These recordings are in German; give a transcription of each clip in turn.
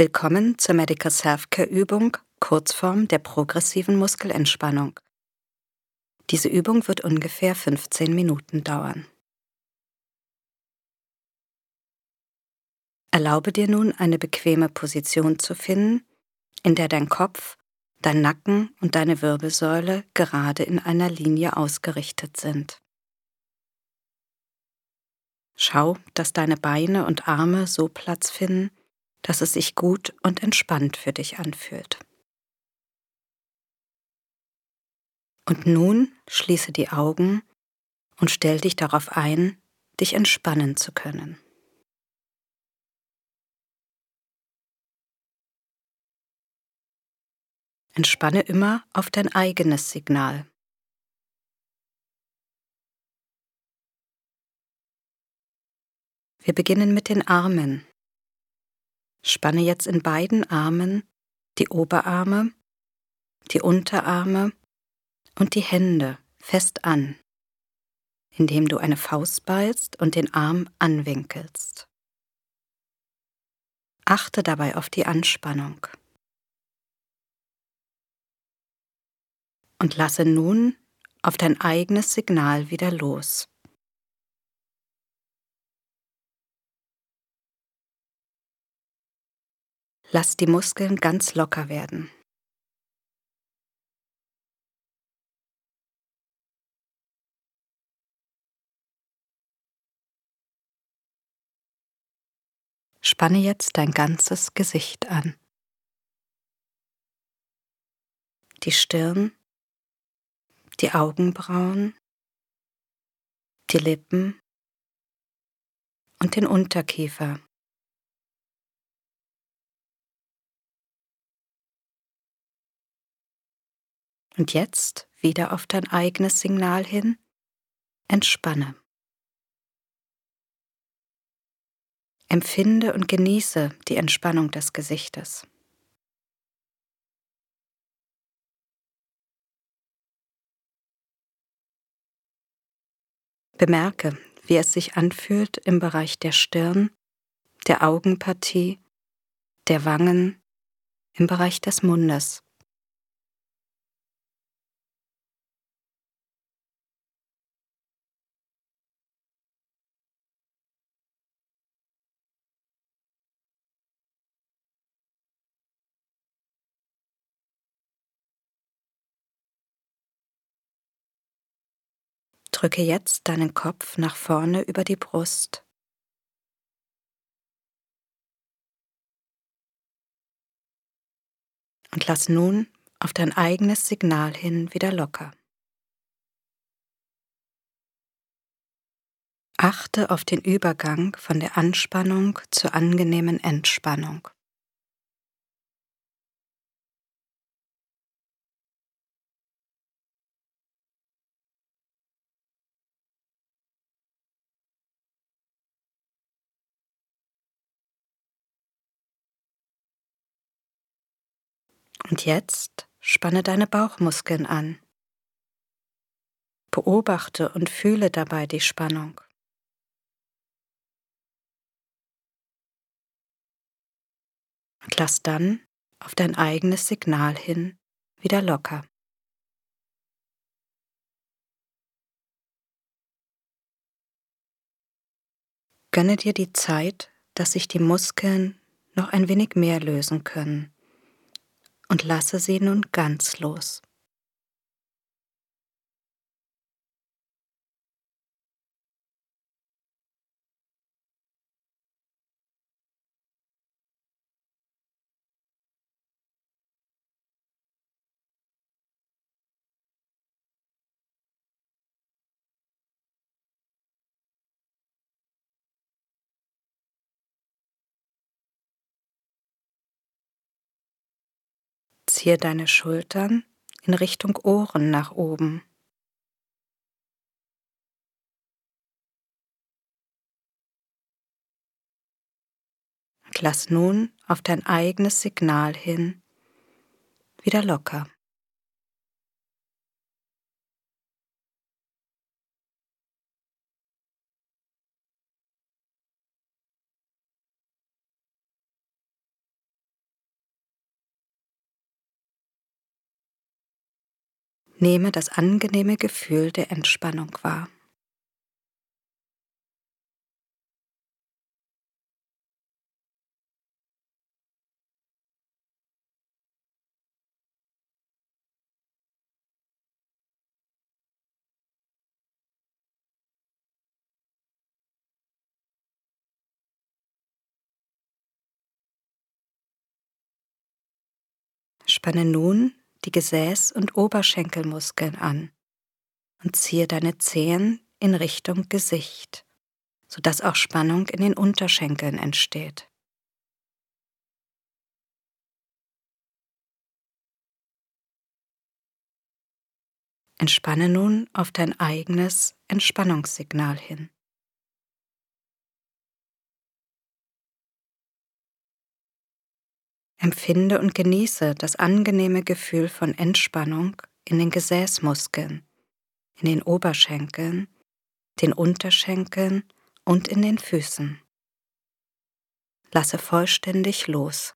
Willkommen zur Medical Self-Care Übung, Kurzform der progressiven Muskelentspannung. Diese Übung wird ungefähr 15 Minuten dauern. Erlaube dir nun eine bequeme Position zu finden, in der dein Kopf, dein Nacken und deine Wirbelsäule gerade in einer Linie ausgerichtet sind. Schau, dass deine Beine und Arme so Platz finden, dass es sich gut und entspannt für dich anfühlt. Und nun schließe die Augen und stell dich darauf ein, dich entspannen zu können. Entspanne immer auf dein eigenes Signal. Wir beginnen mit den Armen. Spanne jetzt in beiden Armen die Oberarme, die Unterarme und die Hände fest an, indem du eine Faust ballst und den Arm anwinkelst. Achte dabei auf die Anspannung. Und lasse nun auf dein eigenes Signal wieder los. Lass die Muskeln ganz locker werden. Spanne jetzt dein ganzes Gesicht an. Die Stirn, die Augenbrauen, die Lippen und den Unterkiefer. Und jetzt wieder auf dein eigenes Signal hin. Entspanne. Empfinde und genieße die Entspannung des Gesichtes. Bemerke, wie es sich anfühlt im Bereich der Stirn, der Augenpartie, der Wangen, im Bereich des Mundes. Drücke jetzt deinen Kopf nach vorne über die Brust. Und lass nun auf dein eigenes Signal hin wieder locker. Achte auf den Übergang von der Anspannung zur angenehmen Entspannung. Und jetzt spanne deine Bauchmuskeln an. Beobachte und fühle dabei die Spannung. Und lass dann auf dein eigenes Signal hin wieder locker. Gönne dir die Zeit, dass sich die Muskeln noch ein wenig mehr lösen können und lasse sie nun ganz los. Ziehe deine Schultern in Richtung Ohren nach oben. Und lass nun auf dein eigenes Signal hin wieder locker. Nehme das angenehme Gefühl der Entspannung wahr. Spanne nun die Gesäß- und Oberschenkelmuskeln an und ziehe deine Zehen in Richtung Gesicht, sodass auch Spannung in den Unterschenkeln entsteht. Entspanne nun auf dein eigenes Entspannungssignal hin. Empfinde und genieße das angenehme Gefühl von Entspannung in den Gesäßmuskeln, in den Oberschenkeln, den Unterschenkeln und in den Füßen. Lasse vollständig los.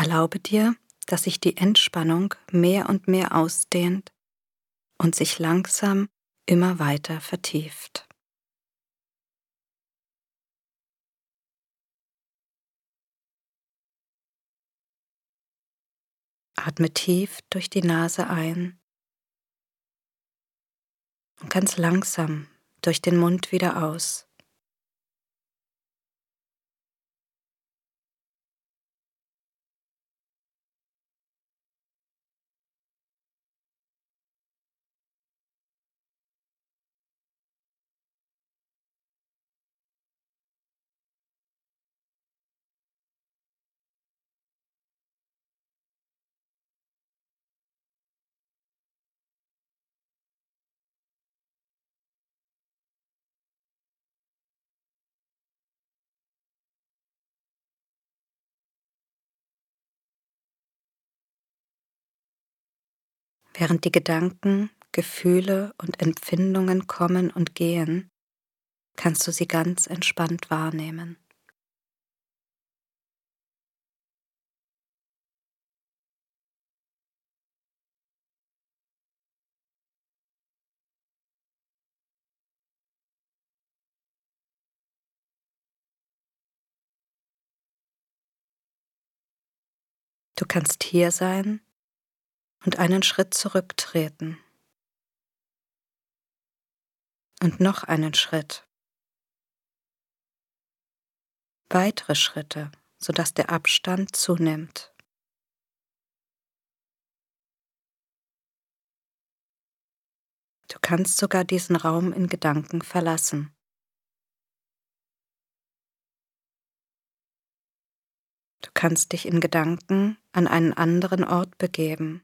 Erlaube dir, dass sich die Entspannung mehr und mehr ausdehnt und sich langsam immer weiter vertieft. Atme tief durch die Nase ein und ganz langsam durch den Mund wieder aus. Während die Gedanken, Gefühle und Empfindungen kommen und gehen, kannst du sie ganz entspannt wahrnehmen. Du kannst hier sein und einen Schritt zurücktreten. Und noch einen Schritt. Weitere Schritte, sodass der Abstand zunimmt. Du kannst sogar diesen Raum in Gedanken verlassen. Du kannst dich in Gedanken an einen anderen Ort begeben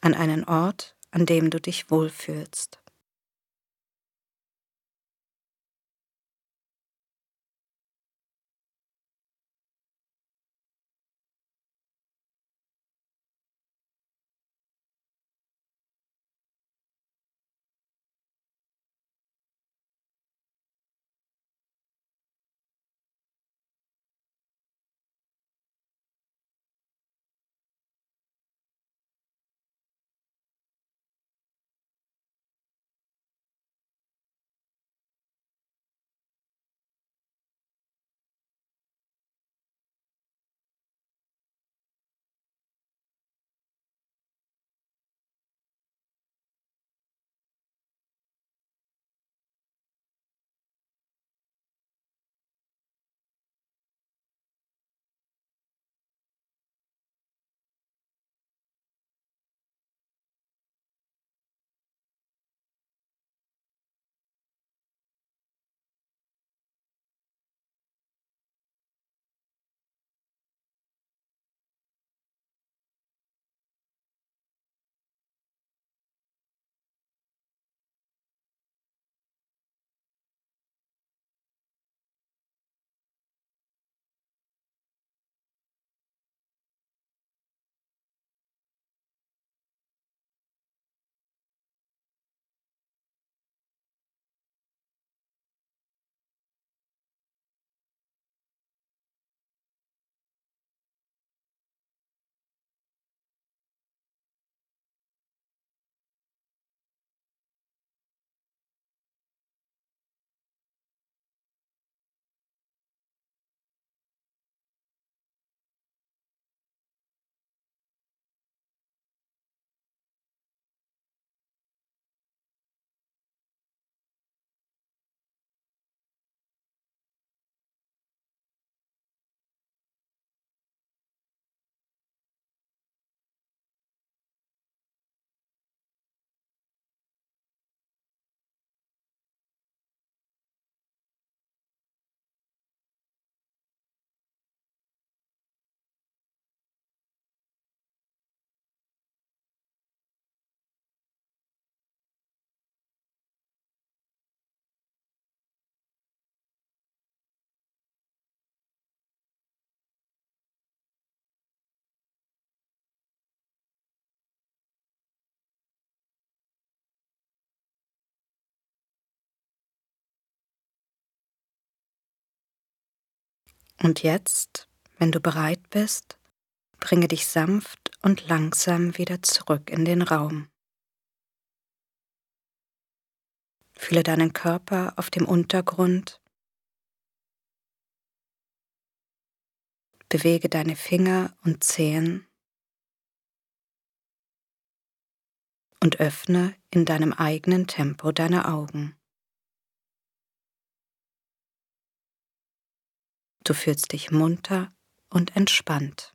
an einen Ort, an dem du dich wohlfühlst. Und jetzt, wenn du bereit bist, bringe dich sanft und langsam wieder zurück in den Raum. Fühle deinen Körper auf dem Untergrund. Bewege deine Finger und Zehen und öffne in deinem eigenen Tempo deine Augen. Du fühlst dich munter und entspannt.